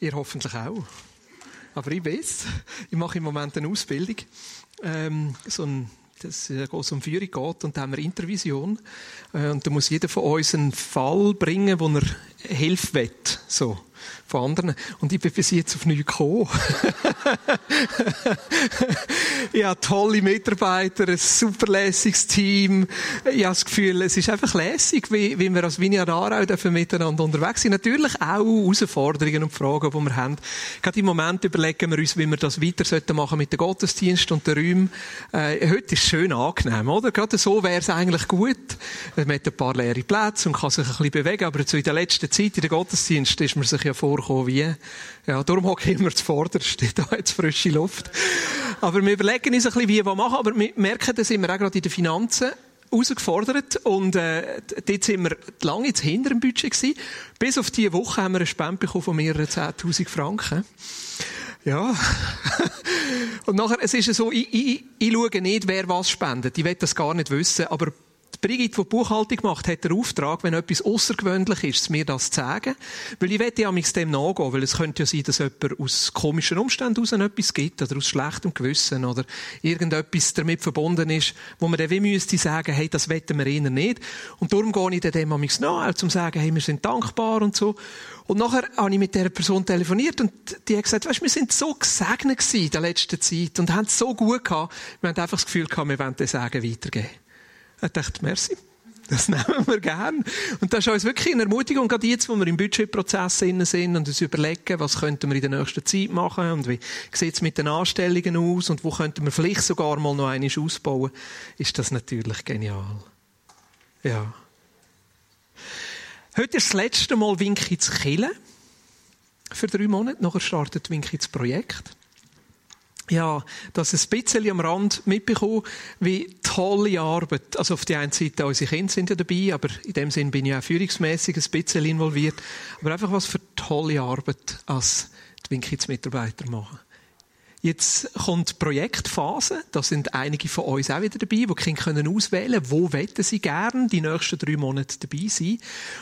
Ihr hoffentlich auch. Aber ich weiß, ich mache im Moment eine Ausbildung, ähm, so ein das äh, es um Führung geht und da haben wir Intervision äh, und da muss jeder von uns einen Fall bringen, wo er Hilfe will, so von anderen. Und ich bin bis jetzt auf nichts gekommen. ja, tolle Mitarbeiter, ein super lässiges Team. Ich habe das Gefühl, es ist einfach lässig, wie, wie wir als Vineyard Aarau dürfen miteinander unterwegs sind. Natürlich auch Herausforderungen und Fragen, die wir haben. Gerade im Moment überlegen wir uns, wie wir das weiter machen mit dem Gottesdienst und den Räumen. Äh, heute ist es schön angenehm, oder? Gerade so wäre es eigentlich gut. Man hat ein paar leere Plätze und kann sich ein bisschen bewegen, aber so in der letzten Zeit, in der Gottesdienst, ist man sich ja vorgekommen wie, ja, darum hocke ich immer zuvorderst, da jetzt frische Luft. Aber wir überlegen uns ein bisschen, wie wir machen, aber wir merken, dass wir auch gerade in den Finanzen herausgefordert und äh, dort sind wir lange jetzt hinter dem Budget gewesen. Bis auf diese Woche haben wir eine Spende bekommen von mehreren 10'000 Franken. Ja. und nachher, es ist so, ich, ich, ich schaue nicht, wer was spendet. Ich will das gar nicht wissen, aber die Brigitte, die Buchhaltung macht, hat den Auftrag, wenn etwas außergewöhnlich ist, mir das zu sagen. Weil ich wette ja dem nachgehen, weil es könnte ja sein, dass jemand aus komischen Umständen heraus etwas gibt, oder aus schlechtem Gewissen, oder irgendetwas damit verbunden ist, wo man dann wie müsste sagen, hey, das wetten wir eher nicht. Und darum gehe ich dem amigs nach, zum zu sagen, hey, wir sind dankbar und so. Und nachher habe ich mit dieser Person telefoniert und die hat gesagt, weißt, wir sind so gesegnet in der letzten Zeit und haben es so gut gehabt. Wir haben einfach das Gefühl gehabt, wir wollen das Sagen weitergeben. Ich dachte, merci. Das nehmen wir gern. Und das ist uns wirklich eine Ermutigung, gerade jetzt, wo wir im Budgetprozess sind und uns überlegen, was könnten wir in der nächsten Zeit machen und wie sieht es mit den Anstellungen aus und wo könnten wir vielleicht sogar mal noch eines ausbauen, ist das natürlich genial. Ja. Heute ist das letzte Mal Wink ins Killen. Für drei Monate. Nachher startet Wink ins Projekt ja, das ein bisschen am Rand mitbekommen, wie tolle Arbeit. Also auf die einen Seite, unsere Kinder sind ja dabei, aber in dem Sinn bin ich auch führungsmäßig ein bisschen involviert. Aber einfach was für tolle Arbeit als die Winkits-Mitarbeiter machen. Jetzt kommt die Projektphase. Da sind einige von uns auch wieder dabei, die die Kinder können auswählen können, wo wollen sie gerne die nächsten drei Monate dabei sein.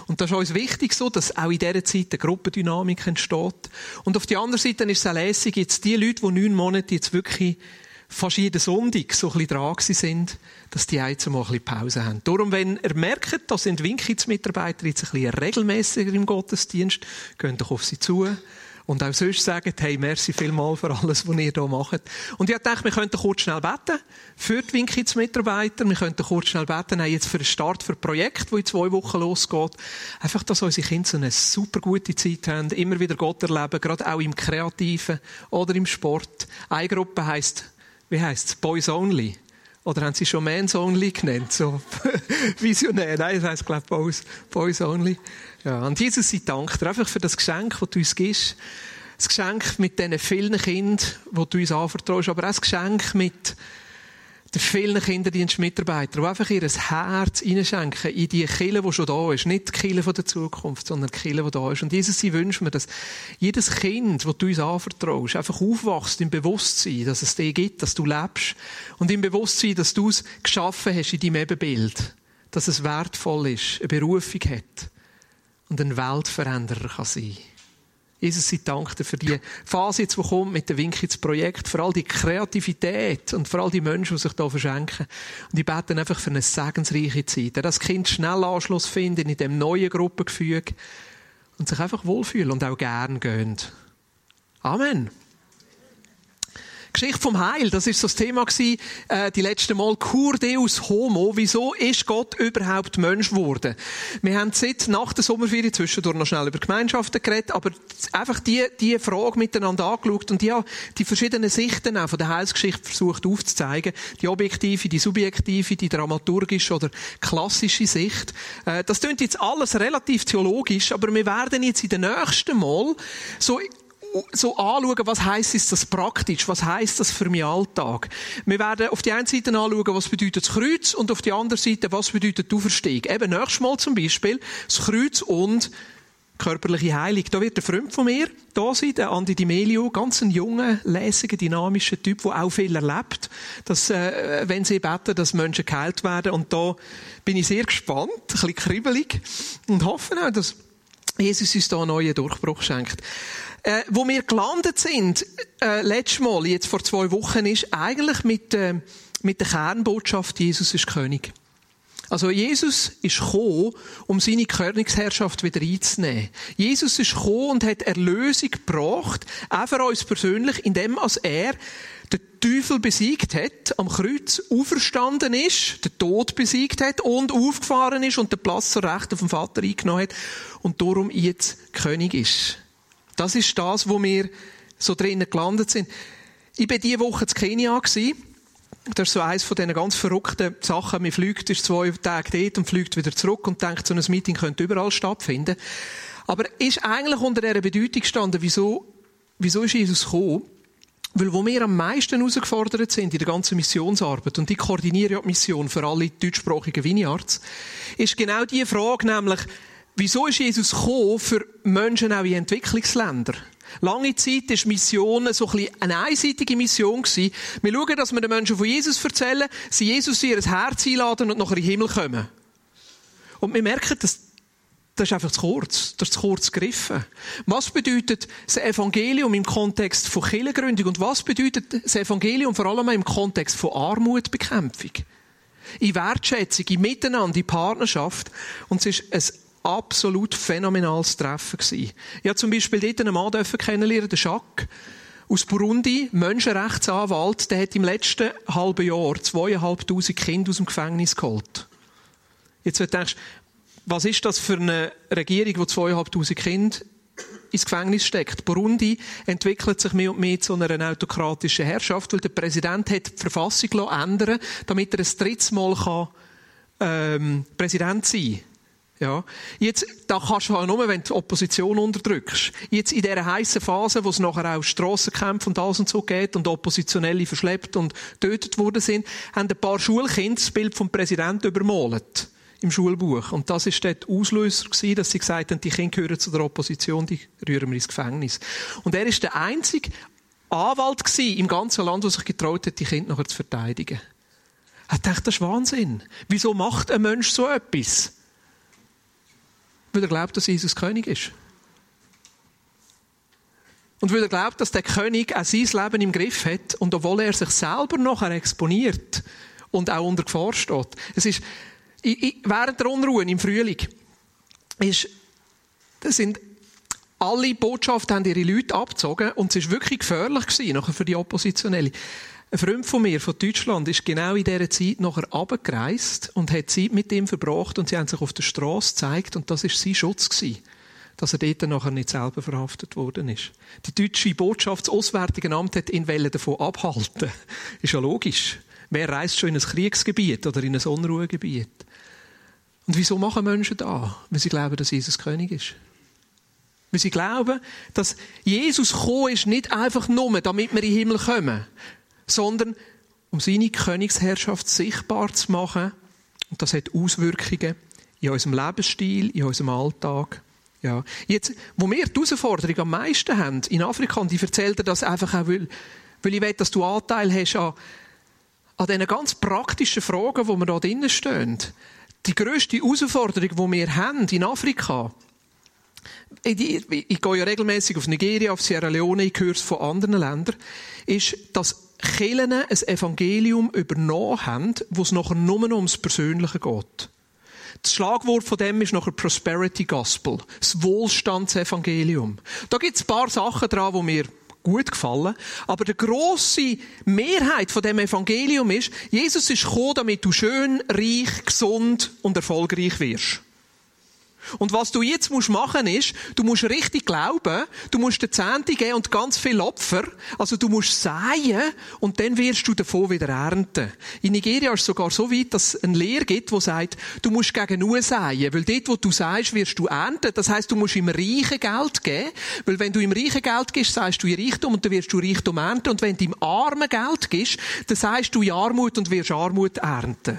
Und das ist uns wichtig so, dass auch in dieser Zeit eine Gruppendynamik entsteht. Und auf der anderen Seite ist es auch lässig, jetzt die Leute, die neun Monate jetzt wirklich fast jeden Sonntag so ein bisschen dran sind, dass die jetzt mal ein bisschen Pause haben. Darum, wenn ihr merkt, da sind Winkits-Mitarbeiter jetzt ein bisschen regelmäßiger im Gottesdienst, geht doch auf sie zu und auch sonst sagen, hey, merci vielmal für alles, was ihr hier macht. Und ich dachte, wir könnten kurz schnell beten für die Winkits-Mitarbeiter. Wir könnten kurz schnell beten, auch jetzt für den Start für ein Projekt, das in zwei Wochen losgeht. Einfach, dass unsere Kinder so eine super gute Zeit haben, immer wieder Gott erleben, gerade auch im Kreativen oder im Sport. Eine Gruppe heisst, wie heisst es? Boys Only. Oder haben sie schon Mans Only genannt? So visionär. Nein, das heisst, glaube ich, Boys, Boys Only. Ja, und Jesus, ich danke dir einfach für das Geschenk, das du uns gibst. Das Geschenk mit diesen vielen Kindern, die du uns anvertraust, aber auch das Geschenk mit den vielen Kinderdienstmitarbeitern, die einfach ihr Herz hineinschenken in die Kille, die schon da ist. Nicht die Kille der Zukunft, sondern die Kille, die da ist. Und Jesus, ich wünsche mir, dass jedes Kind, das du uns anvertraust, einfach aufwachst im Bewusstsein, dass es dich gibt, dass du lebst. Und im Bewusstsein, dass du es geschaffen hast in deinem Ebenbild. Dass es wertvoll ist, eine Berufung hat und ein Weltveränderer kann sein Jesus, ich danke dir für die Phase, jetzt, die kommt mit dem Wink ins Projekt, für all die Kreativität und für all die Menschen, die sich hier verschenken. Und ich bete einfach für eine segensreiche Zeit, dass das Kind schnell Anschluss findet in dem neuen Gruppengefüge und sich einfach wohlfühlen und auch gern gehen. Amen. Geschichte vom Heil, das ist so das Thema gewesen, äh, die letzte Mal. Cur Deus Homo. Wieso ist Gott überhaupt Mensch geworden? Wir haben seit nach der Sommerferien zwischendurch noch schnell über Gemeinschaften geredet, aber einfach die, die Frage miteinander angeschaut und ja, die verschiedenen Sichten auch von der Heilsgeschichte versucht aufzuzeigen. Die objektive, die subjektive, die dramaturgische oder klassische Sicht. Äh, das klingt jetzt alles relativ theologisch, aber wir werden jetzt in den nächsten Mal so so anschauen, was heisst ist das praktisch? Was heisst das für meinen Alltag? Wir werden auf die einen Seite anschauen, was bedeutet das Kreuz und auf die andere Seite, was bedeutet die Auferstehung. Eben nächstes Mal zum Beispiel das Kreuz und körperliche Heilung. Da wird ein Freund von mir da sein, der Andi Di Melio, ganz ein junger, lässiger, dynamischer Typ, der auch viel erlebt, dass, äh, wenn sie beten, dass Menschen geheilt werden. Und da bin ich sehr gespannt, ein bisschen kribbelig und hoffe auch, dass Jesus uns da einen neuen Durchbruch schenkt. Äh, wo wir gelandet sind, äh, letztes Mal, jetzt vor zwei Wochen, ist eigentlich mit, äh, mit der Kernbotschaft, Jesus ist König. Also Jesus ist gekommen, um seine Königsherrschaft wieder einzunehmen. Jesus ist gekommen und hat Erlösung gebracht, auch für uns persönlich, indem als er den Teufel besiegt hat, am Kreuz auferstanden ist, den Tod besiegt hat und aufgefahren ist und den Platz zur Rechten vom Vater eingenommen hat und darum jetzt König ist. Das ist das, wo wir so drinnen gelandet sind. Ich war diese Woche in Kenia. Das ist so eines von diesen ganz verrückten Sachen. Man fliegt, ist zwei Tage dort und fliegt wieder zurück und denkt, so ein Meeting könnte überall stattfinden. Aber ist eigentlich unter dieser Bedeutung gestanden, wieso, wieso ist Jesus gekommen? Weil wo wir am meisten herausgefordert sind in der ganzen Missionsarbeit, und ich koordiniere ja die Mission für alle deutschsprachigen Vineyards, ist genau die Frage, nämlich, wieso ist Jesus gekommen für Menschen auch in Entwicklungsländern? Lange Zeit war Mission so ein eine einseitige Mission. Wir schauen, dass wir den Menschen von Jesus erzählen, sie Jesus in ihr Herz einladen und nachher in den Himmel kommen. Und wir merken, dass das ist einfach zu kurz. Das ist zu kurz gegriffen. Was bedeutet das Evangelium im Kontext von Kirchengründung? Und was bedeutet das Evangelium vor allem im Kontext von Armutbekämpfung? In Wertschätzung, in Miteinander, in Partnerschaft. Und es ist ein absolut phänomenales Treffen gewesen. Ich habe zum Beispiel dort einen Mann kennenlernen, den Jacques aus Burundi, Menschenrechtsanwalt, der hat im letzten halben Jahr zweieinhalbtausend Kinder aus dem Gefängnis geholt. Jetzt denkst du, was ist das für eine Regierung, die zweieinhalbtausend Kinder ins Gefängnis steckt. Burundi entwickelt sich mehr und mehr zu einer autokratischen Herrschaft, weil der Präsident hat die Verfassung ändern damit er ein drittes Mal kann, ähm, Präsident sein kann. Ja. Jetzt, da kannst du halt nur, wenn du die Opposition unterdrückst. Jetzt in dieser heißen Phase, wo es nachher auch Strassenkämpfe und alles und so geht und Oppositionelle verschleppt und tötet worden sind, haben ein paar Schulkinder das Bild vom Präsidenten übermalt. Im Schulbuch. Und das ist dort Auslöser gewesen, dass sie gesagt haben, die Kinder gehören zu der Opposition, die rühren wir ins Gefängnis. Und er ist der einzige Anwalt gewesen im ganzen Land, der sich getraut hat, die Kinder nachher zu verteidigen. Er dachte, das ist Wahnsinn. Wieso macht ein Mensch so etwas? Weil er glaubt, dass Jesus König ist. Und weil er glaubt, dass der König auch sein Leben im Griff hat und obwohl er sich selber nachher exponiert und auch unter Gefahr steht. Es ist, während der Unruhe im Frühling ist, sind alle Botschaften haben ihre Leute abgezogen und es ist wirklich gefährlich gewesen, für die Oppositionellen. Ein Freund von mir, von Deutschland, ist genau in dieser Zeit nachher abgereist und hat Zeit mit ihm verbracht und sie haben sich auf der Straße gezeigt und das ist sein Schutz gewesen, dass er dort nachher nicht selber verhaftet worden ist. Die deutsche Botschaft, das Auswärtige Amt hat ihn davon abhalten. Ist ja logisch. Wer reist schon in ein Kriegsgebiet oder in ein Unruhegebiet? Und wieso machen Menschen da? Weil sie glauben, dass Jesus König ist. Weil sie glauben, dass Jesus gekommen ist, nicht einfach nur, damit wir in den Himmel kommen, sondern um seine Königsherrschaft sichtbar zu machen. Und das hat Auswirkungen in unserem Lebensstil, in unserem Alltag. Ja. Jetzt, wo wir die Herausforderung am meisten haben in Afrika, und ich erzähle dir das einfach auch, weil, weil ich will, dass du Anteil hast an, an diesen ganz praktischen Fragen, die wir da drinnen stehen. Die grösste Herausforderung, die wir haben in Afrika, ich, ich, ich gehe ja regelmäßig auf Nigeria, auf Sierra Leone, ich höre es von anderen Ländern, ist, dass Kirchen ein Evangelium übernommen haben, wo es nachher nur ums Persönliche geht. Das Schlagwort von dem ist nachher Prosperity Gospel, das Wohlstandsevangelium. Da gibt es ein paar Sachen dran, die mir gut gefallen. Aber die grosse Mehrheit von dem Evangelium ist, Jesus ist gekommen, damit du schön, reich, gesund und erfolgreich wirst. Und was du jetzt musst machen ist, du musst richtig glauben, du musst den Zehnte geben und ganz viel Opfer. Also du musst säen und dann wirst du davon wieder ernten. In Nigeria ist es sogar so weit, dass es eine Lehre gibt, die sagt, du musst gegen nur säen, weil dort, wo du säst, wirst du ernten. Das heißt, du musst im Reichen Geld geben, weil wenn du im Reichen Geld gibst, sagst du in Reichtum und dann wirst du Reichtum ernten. Und wenn du im Armen Geld gibst, dann sagst du in Armut und wirst Armut ernten.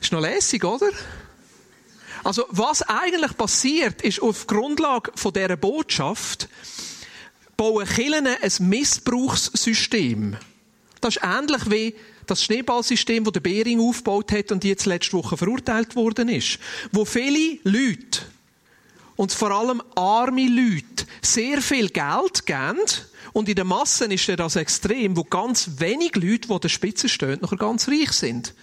Ist noch lässig, oder? Also, was eigentlich passiert, ist auf Grundlage von dieser Botschaft, bauen Kirchen ein Missbrauchssystem. Das ist ähnlich wie das Schneeballsystem, das der Behring aufgebaut hat und jetzt letzte Woche verurteilt worden ist. Wo viele Leute und vor allem arme Leute sehr viel Geld geben, und in der Masse ist das extrem, wo ganz wenig Leute, die an der Spitze stehen, noch ganz reich sind.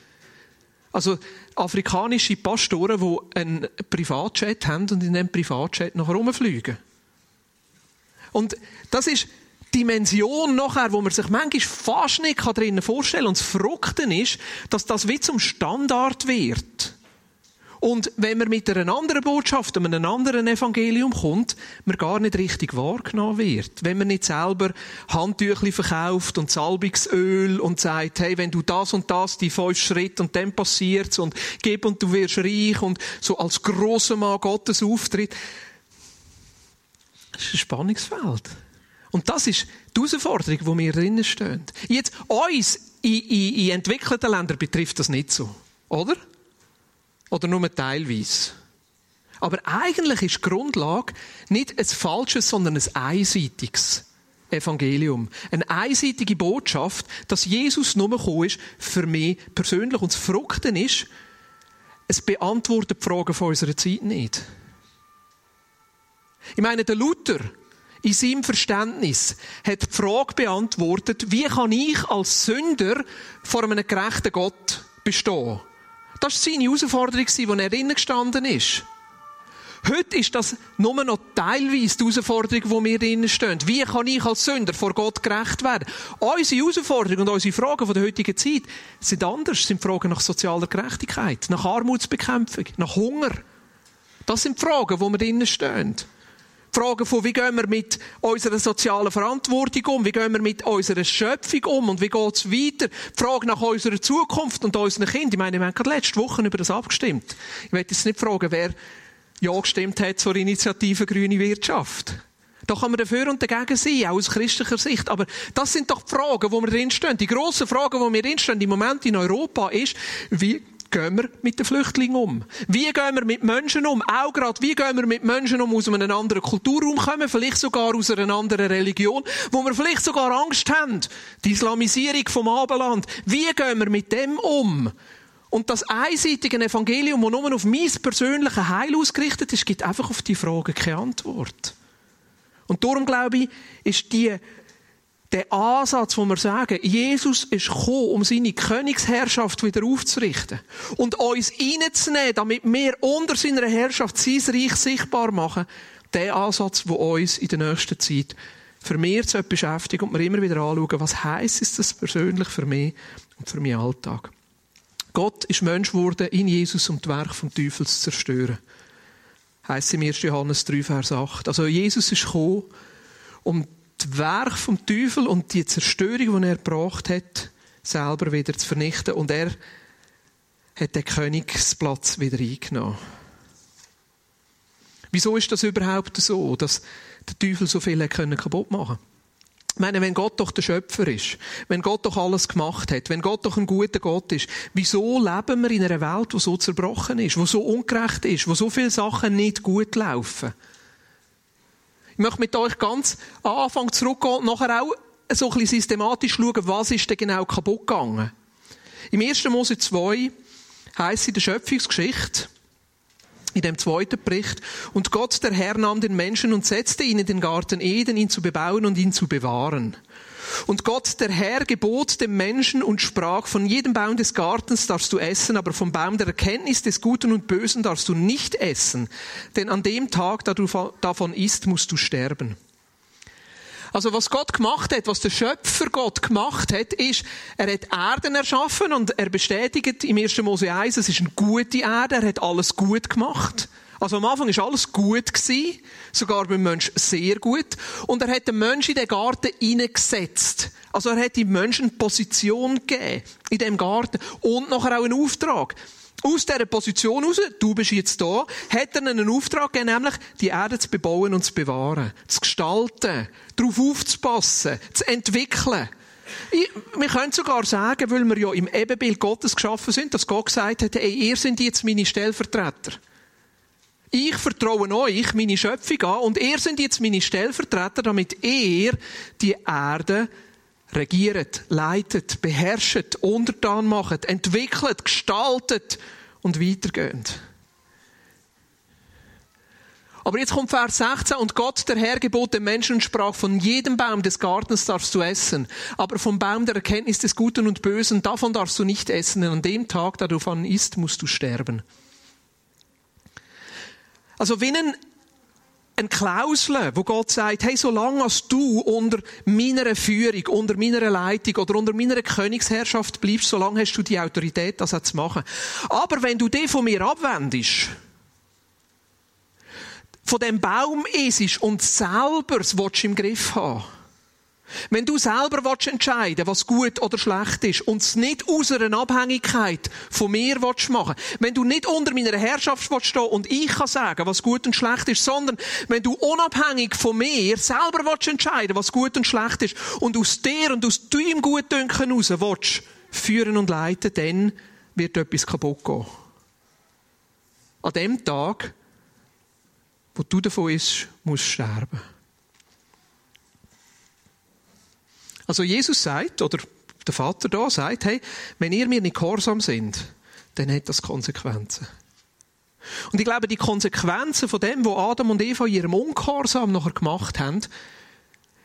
Also afrikanische Pastoren, die einen Privatjet haben und in diesem Privatjet noch rumfliegen. Und das ist Dimension nachher, wo man sich manchmal fast nicht drinnen vorstellen kann. Und das Verrückte ist, dass das wie zum Standard wird. Und wenn man mit einer anderen Botschaft, einem anderen Evangelium kommt, man gar nicht richtig wahrgenommen wird. Wenn man nicht selber Handtüchli verkauft und Salbungsöl und sagt, hey, wenn du das und das, die fünf Schritte und dann passiert's und gib und du wirst reich und so als grosser Mann Gottes auftritt. Das ist ein Spannungsfeld. Und das ist die Herausforderung, wo wir drinnen stehen. Jetzt, uns in, in, in entwickelten Ländern betrifft das nicht so. Oder? Oder nur teilweise. Aber eigentlich ist die Grundlage nicht ein falsches, sondern ein einseitiges Evangelium. Eine einseitige Botschaft, dass Jesus nur gekommen ist für mich persönlich. Und das Verrückte ist, es beantwortet die Fragen von unserer Zeit nicht. Ich meine, der Luther, in seinem Verständnis, hat die Frage beantwortet, wie kann ich als Sünder vor einem gerechten Gott bestehen? Das war seine Herausforderung, die er drinnen gestanden ist. Heute ist das nur noch teilweise die Herausforderung, wo wir drinnen stehen. Wie kann ich als Sünder vor Gott gerecht werden? Unsere Herausforderungen und unsere Fragen von der heutigen Zeit sind anders. sind Fragen nach sozialer Gerechtigkeit, nach Armutsbekämpfung, nach Hunger. Das sind Fragen, wo wir drinnen stehen. Fragen von, wie gehen wir mit unserer sozialen Verantwortung um? Wie gehen wir mit unserer Schöpfung um? Und wie geht's weiter? Die Frage nach unserer Zukunft und unseren Kindern. Ich meine, wir haben gerade letzte Woche über das abgestimmt. Ich möchte jetzt nicht fragen, wer Ja gestimmt hat zur Initiative Grüne Wirtschaft. Da kann man dafür und dagegen sein, auch aus christlicher Sicht. Aber das sind doch die Fragen, wo wir drinstehen. Die grossen Fragen, wo wir drinstehen im Moment in Europa ist, wie gehen wir mit den Flüchtlingen um? Wie gehen wir mit Menschen um? Auch gerade, wie gehen wir mit Menschen um, aus einem anderen Kulturraum kommen, vielleicht sogar aus einer anderen Religion, wo wir vielleicht sogar Angst haben, die Islamisierung vom Abendland. Wie gehen wir mit dem um? Und das einseitige Evangelium, das nur auf mein persönliches Heil ausgerichtet ist, gibt einfach auf die Frage keine Antwort. Und darum glaube ich, ist die der Ansatz, wo wir sagen, Jesus ist gekommen, um seine Königsherrschaft wieder aufzurichten und uns reinzunehmen, damit wir unter seiner Herrschaft sein Reich sichtbar machen, der Ansatz, der uns in der nächsten Zeit vermehrt beschäftigt und wir immer wieder anschauen, was heisst das persönlich für mich und für meinen Alltag. Gott ist Mensch geworden in Jesus, um das Werk vom Teufel zu zerstören. Heißt im 1. Johannes 3, Vers 8. Also Jesus ist gekommen, um das Werk vom Teufel und die Zerstörung, die er gebracht hat, selber wieder zu vernichten. Und er hat den Königsplatz wieder eingenommen. Wieso ist das überhaupt so, dass der Teufel so viel kaputt machen konnte? Ich meine, wenn Gott doch der Schöpfer ist, wenn Gott doch alles gemacht hat, wenn Gott doch ein guter Gott ist, wieso leben wir in einer Welt, die so zerbrochen ist, wo so ungerecht ist, wo so viele Sachen nicht gut laufen? Ich möchte mit euch ganz am Anfang zurückgehen und nachher auch so ein bisschen systematisch schauen, was ist denn genau kaputt gegangen. Im 1. Mose 2 heisst in der Schöpfungsgeschichte, in dem zweiten Bericht, und Gott, der Herr, nahm den Menschen und setzte ihn in den Garten Eden, ihn zu bebauen und ihn zu bewahren. Und Gott, der Herr, gebot dem Menschen und sprach, von jedem Baum des Gartens darfst du essen, aber vom Baum der Erkenntnis des Guten und Bösen darfst du nicht essen, denn an dem Tag, da du davon isst, musst du sterben. Also was Gott gemacht hat, was der Schöpfer Gott gemacht hat, ist, er hat Erden erschaffen und er bestätigt im 1. Mose 1, es ist eine gute Erde, er hat alles gut gemacht. Also am Anfang war alles gut sogar beim Menschen sehr gut. Und er hat den Menschen in den Garten hineingesetzt. Also er hat dem Menschen Position gegeben in dem Garten und nachher auch einen Auftrag. Aus dieser Position heraus, du bist jetzt da, hat er einen Auftrag gegeben, nämlich die Erde zu bebauen und zu bewahren, zu gestalten, darauf aufzupassen, zu entwickeln. Ich, wir können sogar sagen, weil wir ja im Ebenbild Gottes geschaffen sind, dass Gott gesagt hat, ey, ihr seid jetzt meine Stellvertreter. Ich vertraue euch, meine Schöpfung an, und ihr seid jetzt meine Stellvertreter, damit ihr die Erde regiert, leitet, beherrscht, untertan macht, entwickelt, gestaltet und weitergeht. Aber jetzt kommt Vers 16. Und Gott, der Herr, gebot dem Menschen sprach, von jedem Baum des Gartens darfst du essen. Aber vom Baum der Erkenntnis des Guten und Bösen, davon darfst du nicht essen. Denn an dem Tag, da du von isst, musst du sterben. Also, wenn ein eine Klausel, wo Gott sagt, hey, solange als du unter meiner Führung, unter meiner Leitung oder unter meiner Königsherrschaft bleibst, solange hast du die Autorität, das auch zu machen. Aber wenn du dich von mir abwendest, von dem Baum isst und selber es im Griff haben wenn du selber willst entscheiden was gut oder schlecht ist und es nicht aus einer Abhängigkeit von mir willst machen wenn du nicht unter meiner Herrschaft willst stehen und ich kann sagen, was gut und schlecht ist, sondern wenn du unabhängig von mir selber willst entscheiden was gut und schlecht ist und aus dir und aus deinem Gutdünken heraus willst führen und leiten, dann wird etwas kaputt gehen. An dem Tag, wo du davon ist, musst du sterben. Also Jesus sagt, oder der Vater da sagt, hey, wenn ihr mir nicht gehorsam sind, dann hat das Konsequenzen. Und ich glaube, die Konsequenzen von dem, was Adam und Eva ihrem Ungehorsam nachher gemacht haben,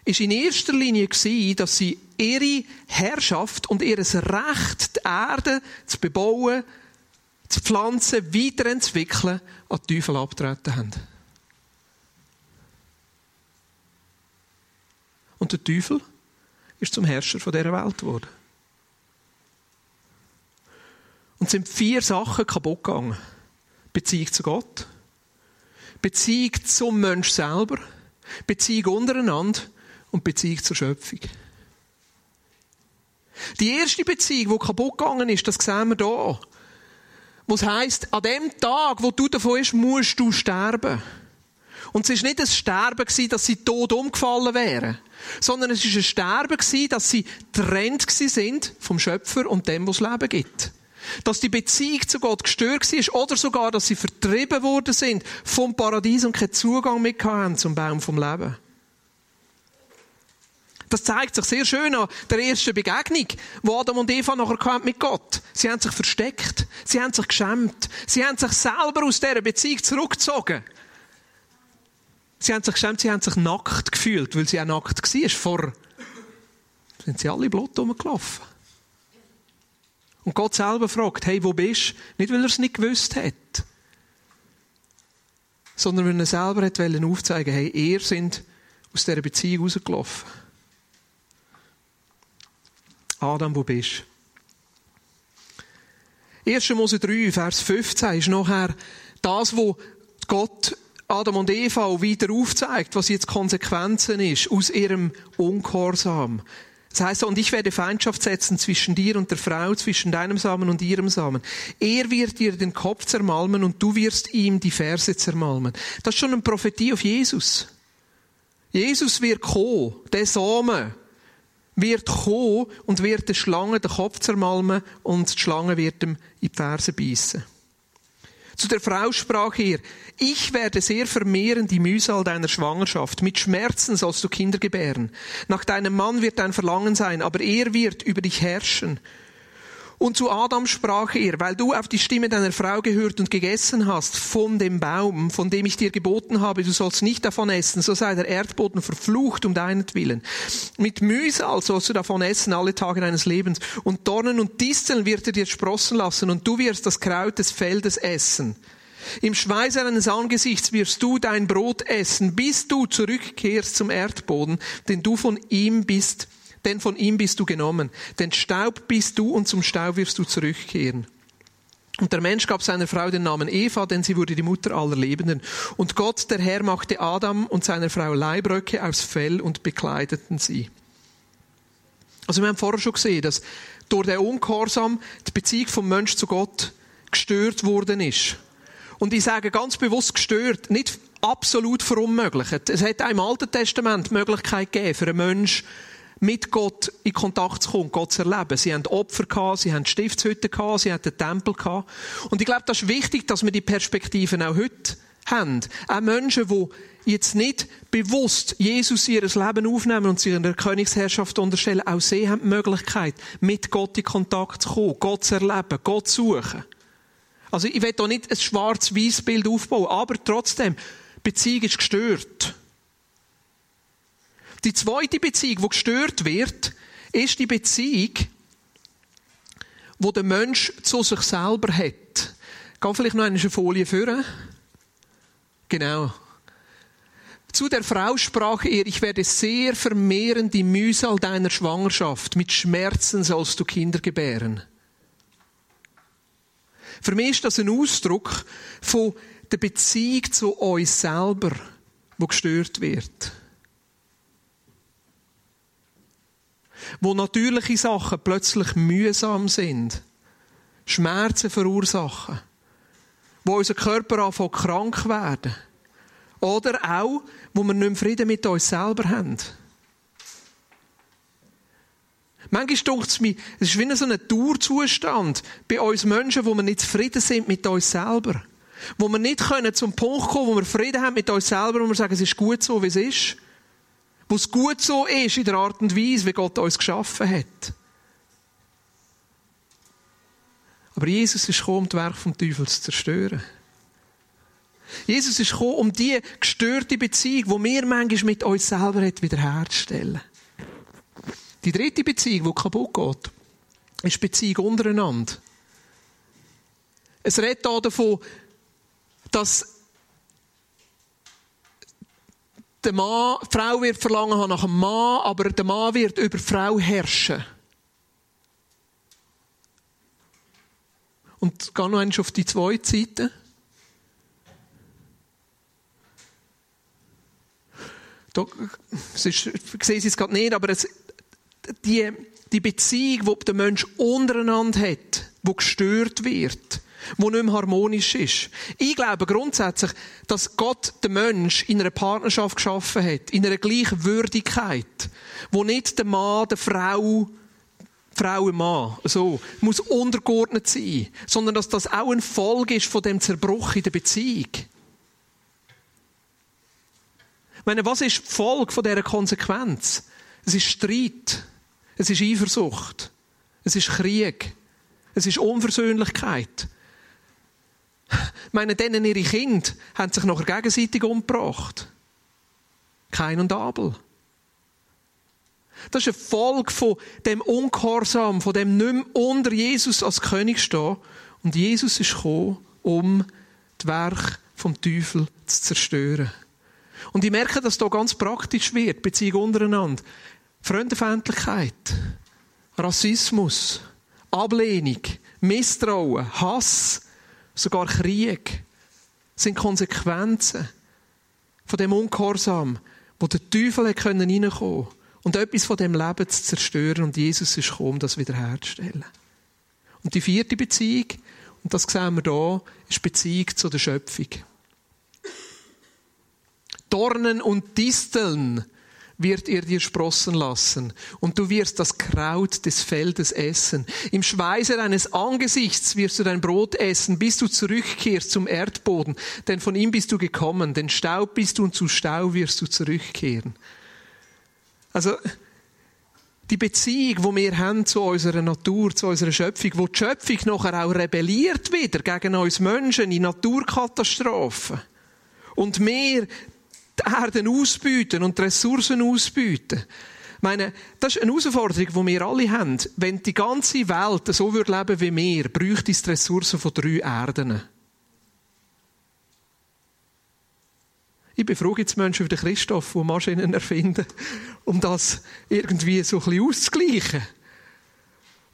ist in erster Linie gewesen, dass sie ihre Herrschaft und ihr Recht, die Erde zu bebauen, zu pflanzen, weiterentwickeln, an die Teufel abtreten haben. Und der Teufel ist zum Herrscher von dieser Welt geworden. Und es sind vier Sachen kaputt gegangen. Beziehung zu Gott, Beziehung zum Mensch selber, Beziehung untereinander und Beziehung zur Schöpfung. Die erste Beziehung, die kaputt gegangen ist, das sehen wir hier. Was heisst, an dem Tag, wo du davon bist, musst du sterben. Und es war nicht ein Sterben, dass sie tot umgefallen wären, sondern es war ein Sterben, dass sie getrennt sind vom Schöpfer und dem, was Leben gibt. Dass die Beziehung zu Gott gestört war oder sogar, dass sie vertrieben worden sind vom Paradies und keinen Zugang mehr haben zum Baum vom Leben. Das zeigt sich sehr schön an der ersten Begegnung, wo Adam und Eva nachher mit Gott. Sie haben sich versteckt. Sie haben sich geschämt. Sie haben sich selber aus dieser Beziehung zurückgezogen. Sie haben sich geschämt, sie haben sich nackt gefühlt, weil sie auch nackt war. Vor sind sie alle Blut rumgelaufen. Und Gott selber fragt, hey, wo bist du? Nicht, weil er es nicht gewusst hat, sondern weil er selber hat aufzeigen hey, ihr sind aus dieser Beziehung rausgelaufen. Adam, wo bist du? 1. Mose 3, Vers 15 ist nachher das, wo Gott Adam und Eva wieder aufzeigt, was jetzt Konsequenzen ist aus ihrem Ungehorsam. Das heißt, und ich werde Feindschaft setzen zwischen dir und der Frau, zwischen deinem Samen und ihrem Samen. Er wird dir den Kopf zermalmen und du wirst ihm die Ferse zermalmen. Das ist schon eine Prophetie auf Jesus. Jesus wird kommen, der Samen wird kommen und wird der Schlange den Kopf zermalmen und die Schlange wird ihm in die Ferse beißen. Zu der Frau sprach er, ich werde sehr vermehren die Mühsal deiner Schwangerschaft. Mit Schmerzen sollst du Kinder gebären. Nach deinem Mann wird dein Verlangen sein, aber er wird über dich herrschen. Und zu Adam sprach er, weil du auf die Stimme deiner Frau gehört und gegessen hast von dem Baum, von dem ich dir geboten habe, du sollst nicht davon essen, so sei der Erdboden verflucht um deinetwillen. Mit Mühsal sollst du davon essen alle Tage deines Lebens. Und Dornen und Disteln wird er dir sprossen lassen und du wirst das Kraut des Feldes essen. Im Schweiß deines Angesichts wirst du dein Brot essen, bis du zurückkehrst zum Erdboden, denn du von ihm bist denn von ihm bist du genommen. Denn Staub bist du und zum Staub wirst du zurückkehren. Und der Mensch gab seiner Frau den Namen Eva, denn sie wurde die Mutter aller Lebenden. Und Gott, der Herr, machte Adam und seiner Frau Leibröcke aus Fell und bekleideten sie. Also wir haben vorher schon gesehen, dass durch den Ungehorsam die Beziehung vom Mensch zu Gott gestört worden ist. Und ich sage ganz bewusst gestört, nicht absolut verunmöglicht. Es hat auch im Alten Testament die Möglichkeit gegeben, für einen Menschen mit Gott in Kontakt zu kommen, Gott zu erleben. Sie haben Opfer gehabt, sie haben Stiftshütten gehabt, sie haben den Tempel gehabt. Und ich glaube, das ist wichtig, dass wir die Perspektiven auch heute haben. Auch Menschen, die jetzt nicht bewusst Jesus ihr Leben aufnehmen und sich in der Königsherrschaft unterstellen, auch sie haben die Möglichkeit, mit Gott in Kontakt zu kommen, Gott zu erleben, Gott zu suchen. Also ich will hier nicht ein schwarz-weiß Bild aufbauen, aber trotzdem, Beziehung ist gestört. Die zweite Beziehung, die gestört wird, ist die Beziehung, wo der Mensch zu sich selber hat. Geh vielleicht noch eine Folie führen. Genau. Zu der Frau sprach er, ich werde sehr vermehren die Mühsal deiner Schwangerschaft. Mit Schmerzen sollst du Kinder gebären. Für mich ist das ein Ausdruck von der Beziehung zu uns selber, wo gestört wird. Wo natürliche Sachen plötzlich mühsam sind, Schmerzen verursachen, wo unser Körper anfängt krank werden. Oder auch, wo wir nicht mehr Frieden mit uns selber haben. Manchmal denkt es mir, es ist wie ein Dauerzustand bei uns Menschen, wo wir nicht zufrieden sind mit uns selber. Wo wir nicht können zum Punkt kommen, wo wir Frieden haben mit uns selber und wir sagen, es ist gut so, wie es ist. Wo es gut so ist in der Art und Weise, wie Gott uns geschaffen hat. Aber Jesus ist gekommen, um das Werk vom Teufel zu zerstören. Jesus ist gekommen, um die gestörte Beziehung, die wir manchmal mit uns selber hat, wiederherzustellen. Die dritte Beziehung, die kaputt geht, ist die Beziehung untereinander. Es redet hier davon, dass der Mann, die Frau wird verlangen nach einem Mann, aber der Mann wird über die Frau herrschen. Und geh noch einmal auf die zweite Seite. Da, es ist, ich sehe es gerade nicht, aber es, die, die Beziehung, die der Mensch untereinander hat, die gestört wird, die nicht mehr harmonisch ist. Ich glaube grundsätzlich, dass Gott den Mensch in einer Partnerschaft geschaffen hat, in einer Gleichwürdigkeit, wo nicht der Mann, der Frau, Frau und Mann, so, muss untergeordnet sein, sondern dass das auch ein Folge ist von dem Zerbruch in der Beziehung. Ich meine, was ist die Folge von dieser Konsequenz? Es ist Streit. Es ist Eifersucht. Es ist Krieg. Es ist Unversöhnlichkeit. Ich meine, denen ihre Kinder haben sich nachher gegenseitig umgebracht. Kein und Abel. Das ist eine Folge von dem Ungehorsam, von dem nicht unter Jesus als König stehen. Und Jesus ist gekommen, um das Werk vom Teufel zu zerstören. Und ich merke, dass da ganz praktisch wird, Beziehung untereinander. Fremdenfeindlichkeit, Rassismus, Ablehnung, Misstrauen, Hass, sogar Krieg sind Konsequenzen von dem Ungehorsam, wo der Teufel reinkommen konnte und etwas von dem Leben zu zerstören und Jesus ist gekommen, das wiederherzustellen. Und die vierte Beziehung, und das sehen wir hier, ist Beziehung zu der Schöpfung. Dornen und Disteln wird er dir sprossen lassen, und du wirst das Kraut des Feldes essen. Im Schweiße deines Angesichts wirst du dein Brot essen, bis du zurückkehrst zum Erdboden, denn von ihm bist du gekommen, denn Staub bist du und zu Staub wirst du zurückkehren. Also, die Beziehung, wo wir haben zu unserer Natur, zu unserer Schöpfung, wo die Schöpfung nachher auch rebelliert wieder gegen uns Menschen in Naturkatastrophen. Und wir die Erde ausbieten und die Ressourcen ausbieten. Ich meine, das ist eine Herausforderung, die wir alle haben. Wenn die ganze Welt so würde leben wie wir, bräuchte es die Ressourcen von drei Erden. Ich befrage jetzt Menschen wie Christoph, die Maschinen erfinden, um das irgendwie so ein bisschen auszugleichen.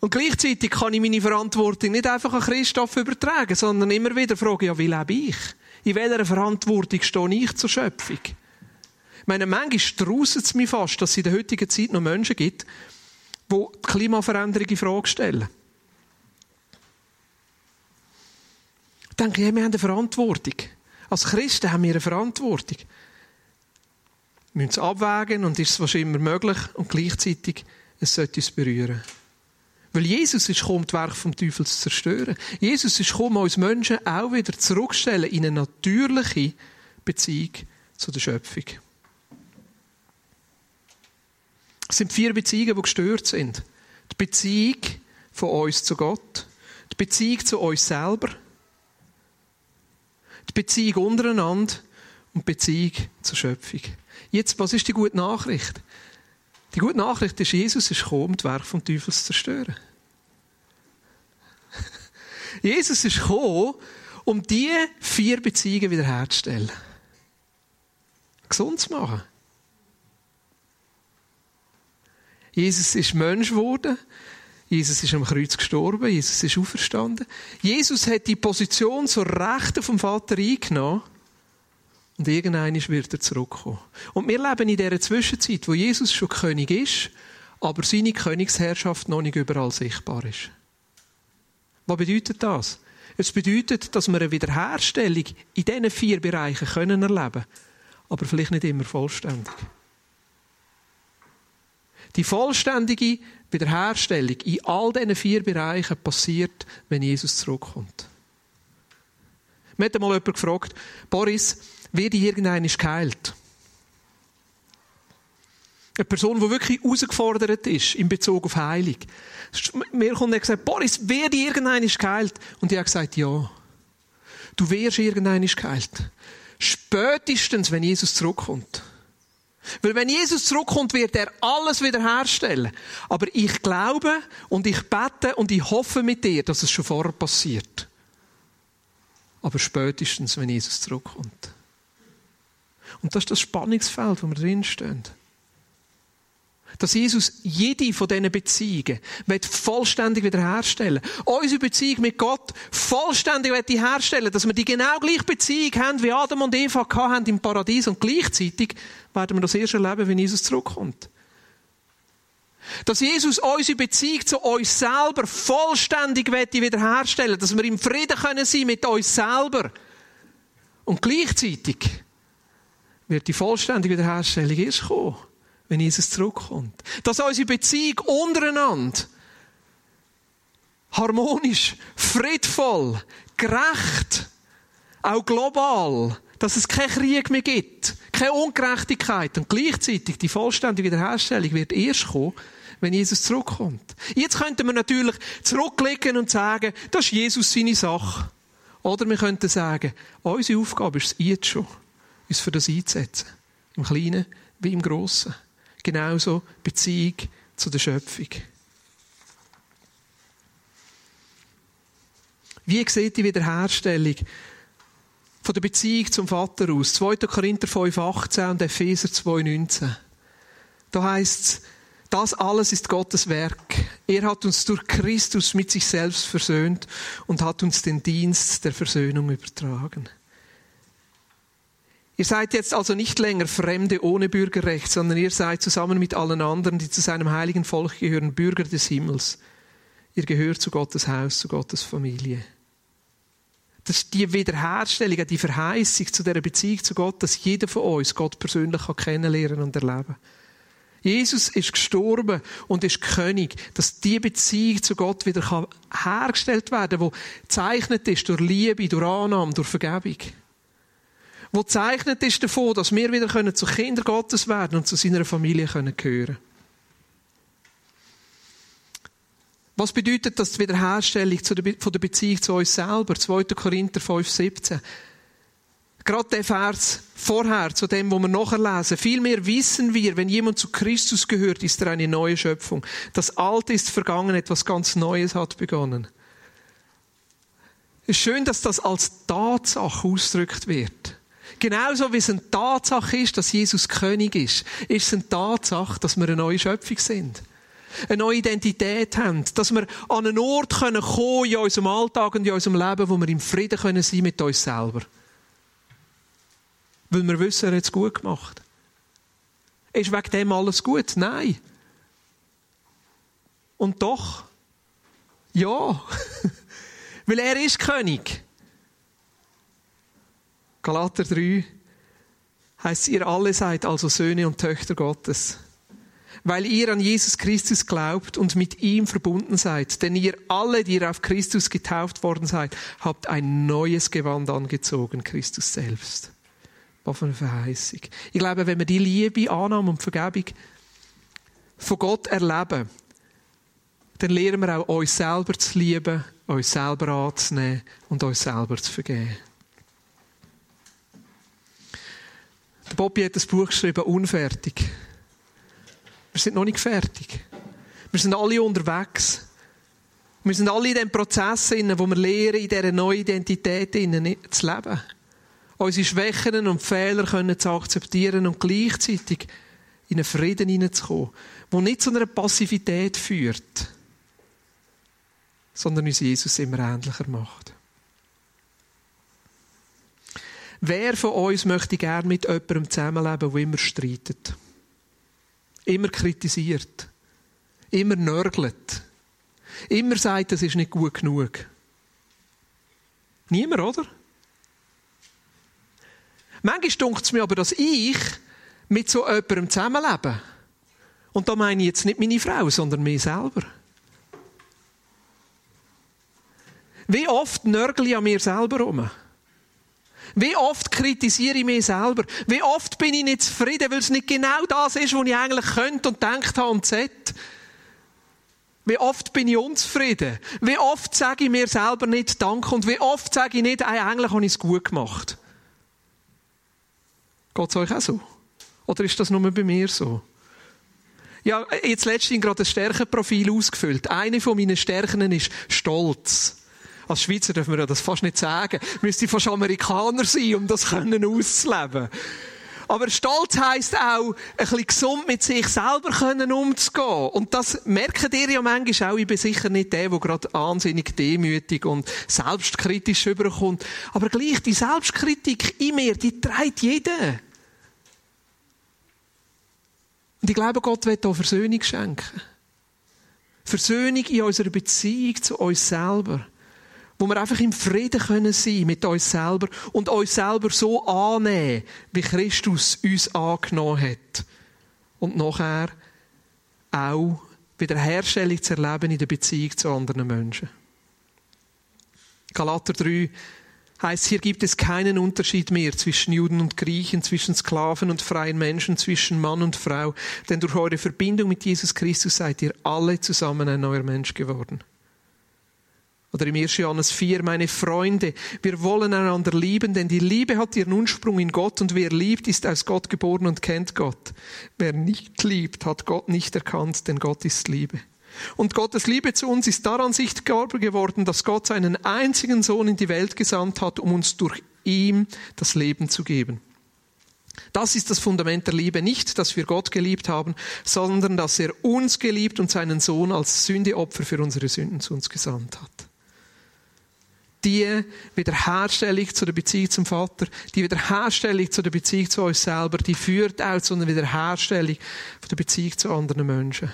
Und gleichzeitig kann ich meine Verantwortung nicht einfach an Christoph übertragen, sondern immer wieder fragen, ja, wie lebe ich? In welcher Verantwortung stehe ich zur Schöpfung? Ich meine, manchmal straussen es mich fast, dass es in der heutigen Zeit noch Menschen gibt, die die Klimaveränderung in Frage stellen. Ich denke, ja, wir haben eine Verantwortung. Als Christen haben wir eine Verantwortung. Wir müssen es abwägen und ist es wahrscheinlich immer möglich und gleichzeitig es sollte uns berühren. Weil Jesus ist gekommen, das Werk vom Teufel zu zerstören. Jesus ist gekommen, uns Menschen auch wieder zurückzustellen in eine natürliche Beziehung zu der Schöpfung. Es sind vier Beziehungen, die gestört sind. Die Beziehung von uns zu Gott, die Beziehung zu uns selber, die Beziehung untereinander und Beziehung zur Schöpfung. Jetzt, was ist die gute Nachricht? Die gute Nachricht ist, Jesus ist gekommen, um das Werk vom Teufel zu zerstören. Jesus ist gekommen, um diese vier Beziehungen wiederherzustellen. Gesund zu machen. Jesus ist Mensch geworden. Jesus ist am Kreuz gestorben. Jesus ist auferstanden. Jesus hat die Position zur Rechten vom Vater eingenommen. Und irgendwann wird er zurückkommen. Und wir leben in dieser Zwischenzeit, wo Jesus schon König ist, aber seine Königsherrschaft noch nicht überall sichtbar ist. Was bedeutet das? Es bedeutet, dass wir eine Wiederherstellung in diesen vier Bereichen können erleben können, aber vielleicht nicht immer vollständig. Die vollständige Wiederherstellung in all diesen vier Bereichen passiert, wenn Jesus zurückkommt. Mir hat einmal jemand gefragt, Boris, wird irgendeiner geheilt? Eine Person, die wirklich herausgefordert ist in Bezug auf Heilung. Mir kommt er gesagt, Boris, werde irgendeiner geheilt? Und ich habe gesagt, ja. Du wirst irgendeiner geheilt. Spätestens, wenn Jesus zurückkommt. Weil wenn Jesus zurückkommt, wird er alles wiederherstellen. Aber ich glaube und ich bete und ich hoffe mit dir, dass es schon vorher passiert. Aber spätestens, wenn Jesus zurückkommt. Und das ist das Spannungsfeld, wo wir drinstehen. Dass Jesus jede von diesen Beziehungen vollständig wiederherstellen. Unsere Beziehung mit Gott vollständig herstellen. Dass wir die genau gleiche Beziehung haben, wie Adam und Eva hatten im Paradies. Und gleichzeitig werden wir das erst erleben, wenn Jesus zurückkommt. Dass Jesus unsere Beziehung zu uns selber vollständig wiederherstellen. Dass wir im Frieden können sein mit uns selber. Und gleichzeitig wird die vollständige Wiederherstellung erst kommen wenn Jesus zurückkommt. Dass unsere Beziehung untereinander harmonisch, friedvoll, gerecht, auch global, dass es keinen Krieg mehr gibt, keine Ungerechtigkeit und gleichzeitig die vollständige Wiederherstellung wird erst kommen, wenn Jesus zurückkommt. Jetzt könnten wir natürlich zurücklegen und sagen, das ist Jesus seine Sache. Oder wir könnten sagen, unsere Aufgabe ist es jetzt schon, uns für das einzusetzen. Im Kleinen wie im Grossen genauso Beziehung zu der Schöpfung. Wie sieht die Wiederherstellung von der Beziehung zum Vater aus? 2. Korinther 5,18 und Epheser 2,19. Da heißt es, das alles ist Gottes Werk. Er hat uns durch Christus mit sich selbst versöhnt und hat uns den Dienst der Versöhnung übertragen. Ihr seid jetzt also nicht länger Fremde ohne Bürgerrecht, sondern ihr seid zusammen mit allen anderen, die zu seinem heiligen Volk gehören, Bürger des Himmels. Ihr gehört zu Gottes Haus, zu Gottes Familie. Das ist die Wiederherstellung, die Verheißung zu der Beziehung zu Gott, dass jeder von uns Gott persönlich kennenlernen und erleben kann. Jesus ist gestorben und ist König, dass die Beziehung zu Gott wieder hergestellt werden kann, die gezeichnet ist durch Liebe, durch Annahme, durch Vergebung wo zeichnet ist davon, dass wir wieder können zu Kinder Gottes werden und zu seiner Familie können gehören. Was bedeutet das die Wiederherstellung von der Beziehung zu uns selber? 2. Korinther 5, 17. Gerade der Vers vorher, zu dem, wo wir nachher Vielmehr wissen wir, wenn jemand zu Christus gehört, ist er eine neue Schöpfung. Das Alte ist vergangen, etwas ganz Neues hat begonnen. Es ist schön, dass das als Tatsache ausgedrückt wird. Genauso wie es eine Tatsache ist, dass Jesus König ist, ist es eine Tatsache, dass wir eine neue Schöpfung sind. Eine neue Identität haben. Dass wir an einen Ort kommen können in unserem Alltag und in unserem Leben, wo wir im Frieden können sein mit uns selber. Weil wir wissen, er hat es gut gemacht. Ist wegen dem alles gut? Nein. Und doch, ja. Weil er ist König. Galater 3 heißt, ihr alle seid also Söhne und Töchter Gottes, weil ihr an Jesus Christus glaubt und mit ihm verbunden seid. Denn ihr alle, die ihr auf Christus getauft worden seid, habt ein neues Gewand angezogen, Christus selbst. Was für eine Verheißung. Ich glaube, wenn wir die Liebe, Annahme und Vergebung von Gott erleben, dann lernen wir auch uns selber zu lieben, uns selber anzunehmen und uns selber zu vergeben. Der Bobby hat das Buch geschrieben, Unfertig. Wir sind noch nicht fertig. Wir sind alle unterwegs. Wir sind alle in dem Prozess, wo wir lernen, in dieser neuen Identität zu leben. Unsere Schwächen und Fehler können zu akzeptieren und gleichzeitig in einen Frieden hineinzukommen, der nicht zu einer Passivität führt, sondern uns Jesus immer ähnlicher macht. Wer von uns möchte gerne mit jemandem zusammenleben, der immer streitet? Immer kritisiert? Immer nörgelt? Immer sagt, das ist nicht gut genug? Niemand, oder? Manchmal dunkt es mir aber, dass ich mit so jemandem zusammenlebe. Und da meine ich jetzt nicht meine Frau, sondern mich selber. Wie oft nörgle ich an mir selber rum? Wie oft kritisiere ich mich selber? Wie oft bin ich nicht zufrieden, weil es nicht genau das ist, was ich eigentlich könnte und denkt habe und sollte? Wie oft bin ich unzufrieden? Wie oft sage ich mir selber nicht Danke und wie oft sage ich nicht, eigentlich habe ich es gut gemacht? Geht es euch auch so? Oder ist das nur bei mir so? Ja, jetzt letztens gerade ein Stärkenprofil ausgefüllt. Eine von meinen Stärken ist Stolz. Als Schweizer dürfen wir das fast nicht sagen. Müsste fast Amerikaner sein, um das können auszuleben. Aber Stolz heisst auch, ein bisschen gesund mit sich selber können umzugehen. Und das merkt ihr ja manchmal auch. Ich bin sicher nicht der, der gerade wahnsinnig demütig und selbstkritisch überkommt. Aber gleich, die Selbstkritik in mir, die trägt jeder. Und ich glaube, Gott wird hier Versöhnung schenken. Versöhnung in unserer Beziehung zu uns selber wo wir einfach im Frieden können sein mit uns selber und uns selber so annehmen, wie Christus uns angenommen hat. Und nachher auch Wiederherstellung zu erleben in der Beziehung zu anderen Menschen. Galater 3 heißt, hier gibt es keinen Unterschied mehr zwischen Juden und Griechen, zwischen Sklaven und freien Menschen, zwischen Mann und Frau, denn durch eure Verbindung mit Jesus Christus seid ihr alle zusammen ein neuer Mensch geworden. Oder im 1. Johannes 4, meine Freunde, wir wollen einander lieben, denn die Liebe hat ihren Ursprung in Gott und wer liebt, ist aus Gott geboren und kennt Gott. Wer nicht liebt, hat Gott nicht erkannt, denn Gott ist Liebe. Und Gottes Liebe zu uns ist daran sichtbar geworden, dass Gott seinen einzigen Sohn in die Welt gesandt hat, um uns durch ihm das Leben zu geben. Das ist das Fundament der Liebe, nicht, dass wir Gott geliebt haben, sondern dass er uns geliebt und seinen Sohn als Sündeopfer für unsere Sünden zu uns gesandt hat die Wiederherstellung zu der Beziehung zum Vater, die Wiederherstellung zu der Beziehung zu uns selber, die führt auch zu einer Wiederherstellung von der Beziehung zu anderen Menschen.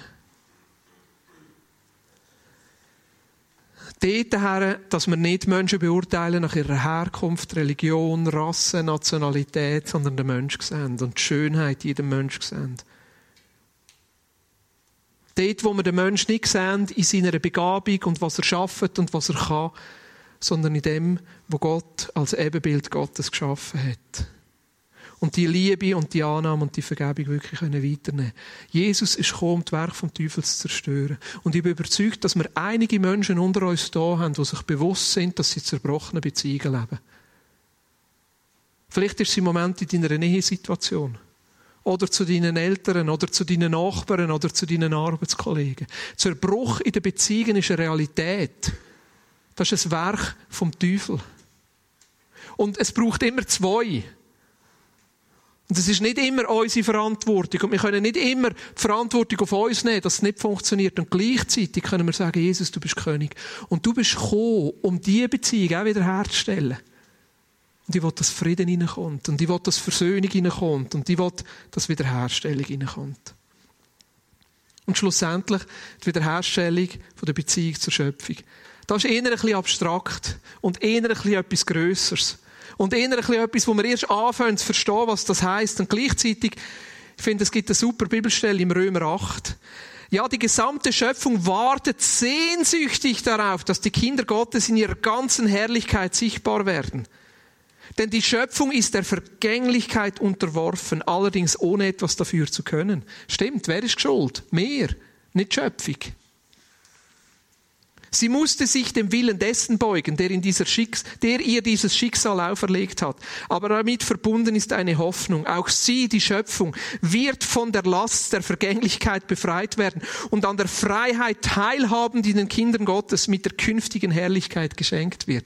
Dort her, dass wir nicht Menschen beurteilen nach ihrer Herkunft, Religion, Rasse, Nationalität, sondern den Menschen sehen und die Schönheit in jedem Menschen sehen. Dort, wo wir den Menschen nicht sehen, in seiner Begabung und was er schafft und was er kann, sondern in dem, wo Gott als Ebenbild Gottes geschaffen hat. Und die Liebe und die Annahme und die Vergebung wirklich können weiternehmen. Jesus ist gekommen, das Werk vom Teufel zu zerstören. Und ich bin überzeugt, dass wir einige Menschen unter uns da haben, die sich bewusst sind, dass sie zerbrochene Beziehungen leben. Vielleicht ist es im Moment in deiner Nähesituation. Oder zu deinen Eltern, oder zu deinen Nachbarn, oder zu deinen Arbeitskollegen. Zerbruch in den Beziehungen ist eine Realität. Das ist ein Werk vom Teufel. Und es braucht immer zwei. Und es ist nicht immer unsere Verantwortung. Und wir können nicht immer die Verantwortung auf uns nehmen, dass es nicht funktioniert. Und gleichzeitig können wir sagen, Jesus, du bist König. Und du bist gekommen, um diese Beziehung auch wieder herzustellen. Und ich will, dass Frieden hineinkommt. Und ich will, dass Versöhnung hineinkommt. Und ich will, dass Wiederherstellung hineinkommt. Und schlussendlich die Wiederherstellung der Beziehung zur Schöpfung. Das ist eher ein bisschen abstrakt und eher ein bisschen etwas Grösseres. Und eher ein bisschen etwas, wo wir erst anfangen zu verstehen, was das heisst. Und gleichzeitig, ich finde, es gibt eine super Bibelstelle im Römer 8. Ja, die gesamte Schöpfung wartet sehnsüchtig darauf, dass die Kinder Gottes in ihrer ganzen Herrlichkeit sichtbar werden. Denn die Schöpfung ist der Vergänglichkeit unterworfen, allerdings ohne etwas dafür zu können. Stimmt, wer ist schuld? Mehr, nicht Schöpfung. Sie musste sich dem Willen dessen beugen, der, Schicks der ihr dieses Schicksal auferlegt hat. Aber damit verbunden ist eine Hoffnung. Auch sie, die Schöpfung, wird von der Last der Vergänglichkeit befreit werden und an der Freiheit teilhaben, die den Kindern Gottes mit der künftigen Herrlichkeit geschenkt wird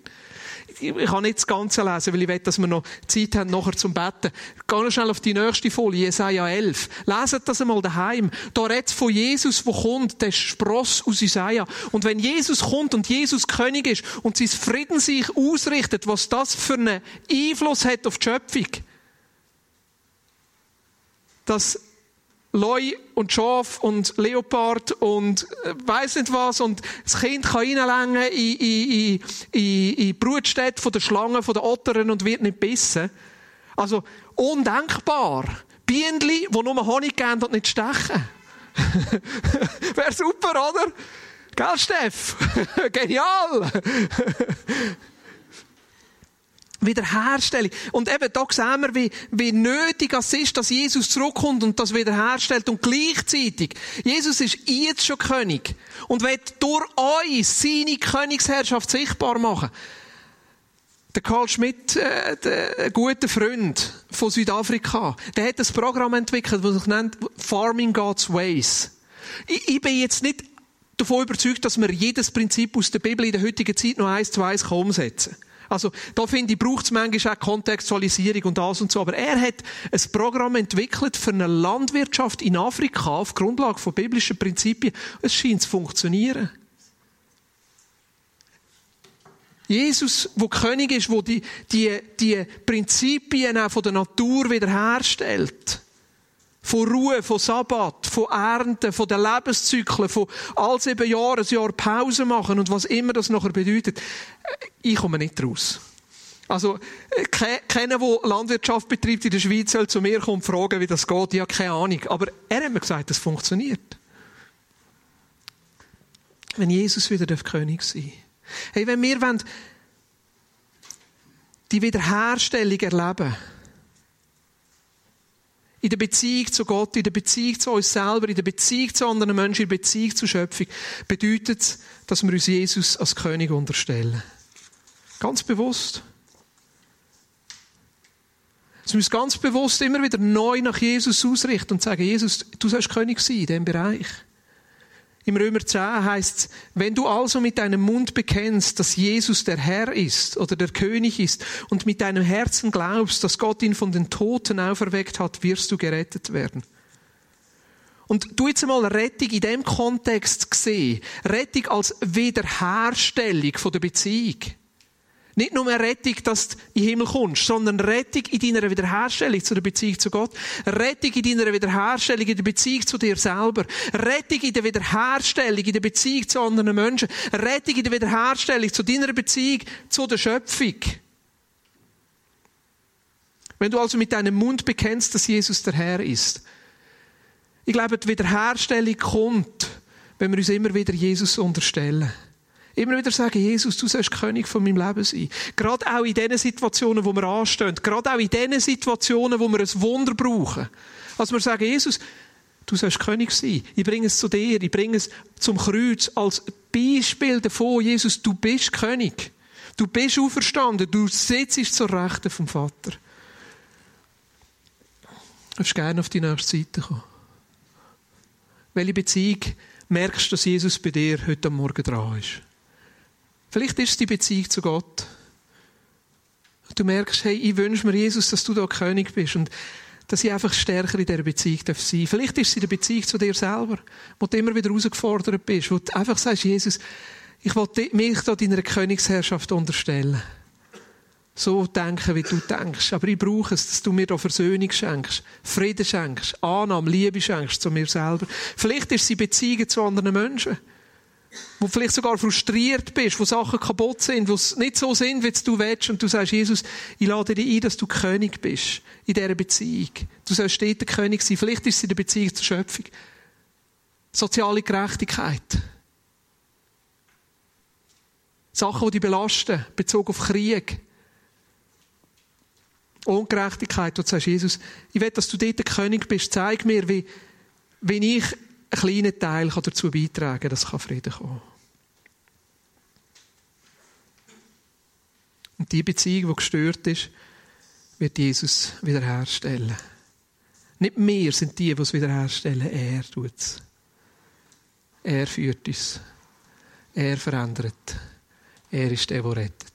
ich kann nicht das Ganze lesen, weil ich will, dass wir noch Zeit haben, nachher zum Betten. Geh schnell auf die nächste Folie, Jesaja 11. Leset das einmal daheim. Da redet von Jesus, der kommt, der Spross aus Jesaja. Und wenn Jesus kommt und Jesus König ist und sein Frieden sich ausrichtet, was das für einen Einfluss hat auf die Schöpfung, dass Leu und Schaf und Leopard und äh, weiß nicht was und das Kind kann reinlängen in, in, in, in, Brutstätte von der Schlangen, von der Ottern und wird nicht bissen. Also undenkbar. Bienenli, die nur Honig geben und nicht stechen. Wäre super, oder? Gell, Steff? Genial! Wiederherstellung. Und eben, da sehen wir, wie, wie nötig es ist, dass Jesus zurückkommt und das wiederherstellt. Und gleichzeitig, Jesus ist jetzt schon König und wird durch uns seine Königsherrschaft sichtbar machen. Der Karl Schmidt, äh, der, ein guter Freund von Südafrika, der hat ein Programm entwickelt, das sich nennt Farming God's Ways. Ich, ich bin jetzt nicht davon überzeugt, dass man jedes Prinzip aus der Bibel in der heutigen Zeit noch eins zu eins umsetzen kann. Also, da finde ich, braucht es manchmal auch Kontextualisierung und das und so. Aber er hat ein Programm entwickelt für eine Landwirtschaft in Afrika auf Grundlage von biblischen Prinzipien. Es scheint zu funktionieren. Jesus, wo König ist, wo die, die, die Prinzipien auch von der Natur wiederherstellt. Von Ruhe, von Sabbat, von Ernten, von den Lebenszyklen, von all sieben Jahren ein Jahr Pause machen und was immer das nachher bedeutet. Ich komme nicht raus. Also, keiner, der Landwirtschaft betreibt in der Schweiz, soll zu mir kommen und fragen, wie das geht. Ich habe keine Ahnung. Aber er hat mir gesagt, das funktioniert. Wenn Jesus wieder König sein darf. Hey, wenn wir die Wiederherstellung erleben in der Beziehung zu Gott, in der Beziehung zu uns selber, in der Beziehung zu anderen Menschen, in der Beziehung zur Schöpfung, bedeutet dass wir uns Jesus als König unterstellen. Ganz bewusst. Dass wir uns ganz bewusst immer wieder neu nach Jesus ausrichten und sagen, Jesus, du sollst König sein in diesem Bereich. Im Römer 10 heißt es, wenn du also mit deinem Mund bekennst, dass Jesus der Herr ist oder der König ist und mit deinem Herzen glaubst, dass Gott ihn von den Toten auferweckt hat, wirst du gerettet werden. Und du jetzt einmal Rettung in dem Kontext gesehen. Rettung als Wiederherstellung von der Beziehung. Nicht nur eine Rettung, dass du in den Himmel kommst, sondern Rettung in deiner Wiederherstellung zu der Beziehung zu Gott. Rettung in deiner Wiederherstellung in der Beziehung zu dir selber. Rettung in der Wiederherstellung in der Beziehung zu anderen Menschen. Rettung in der Wiederherstellung zu deiner Beziehung zu der Schöpfung. Wenn du also mit deinem Mund bekennst, dass Jesus der Herr ist. Ich glaube, die Wiederherstellung kommt, wenn wir uns immer wieder Jesus unterstellen. Immer wieder sagen, Jesus, du sollst König von meinem Leben sein. Gerade auch in den Situationen, wo wir anstehen. Gerade auch in den Situationen, wo wir ein Wunder brauchen. Also wir sagen, Jesus, du sollst König sein. Ich bringe es zu dir. Ich bringe es zum Kreuz als Beispiel davon. Jesus, du bist König. Du bist auferstanden. Du sitzt zur Rechten vom Vater. Du darfst gerne auf die nächste Seite kommen. Welche Beziehung merkst du, dass Jesus bei dir heute Morgen dran ist? Vielleicht ist es die Beziehung zu Gott. Du merkst, hey, ich wünsche mir, Jesus, dass du da König bist und dass ich einfach stärker in dieser Beziehung sein darf. Vielleicht ist es der Beziehung zu dir selber, wo du immer wieder herausgefordert bist, wo du einfach sagst, Jesus, ich will mich da deiner Königsherrschaft unterstellen. So denken, wie du denkst. Aber ich brauche es, dass du mir da Versöhnung schenkst, Frieden schenkst, Annahme, Liebe schenkst zu mir selber. Vielleicht ist es in Beziehungen zu anderen Menschen wo vielleicht sogar frustriert bist, wo Sachen kaputt sind, wo es nicht so sind, wie du willst, und du sagst, Jesus, ich lade dich ein, dass du König bist in dieser Beziehung. Du sollst der König sein. Vielleicht ist es in der Beziehung zur Schöpfung. Soziale Gerechtigkeit. Sachen, die dich belasten, bezogen auf Krieg. Ungerechtigkeit, wo du sagst, Jesus, ich will, dass du dort der König bist. Zeig mir, wie, wie ich ein kleiner Teil kann dazu beitragen, dass Frieden kommen kann. Und die Beziehung, die gestört ist, wird Jesus wiederherstellen. Nicht wir sind die, die es wiederherstellen, er tut es. Er führt uns. Er verändert. Er ist der, der rettet.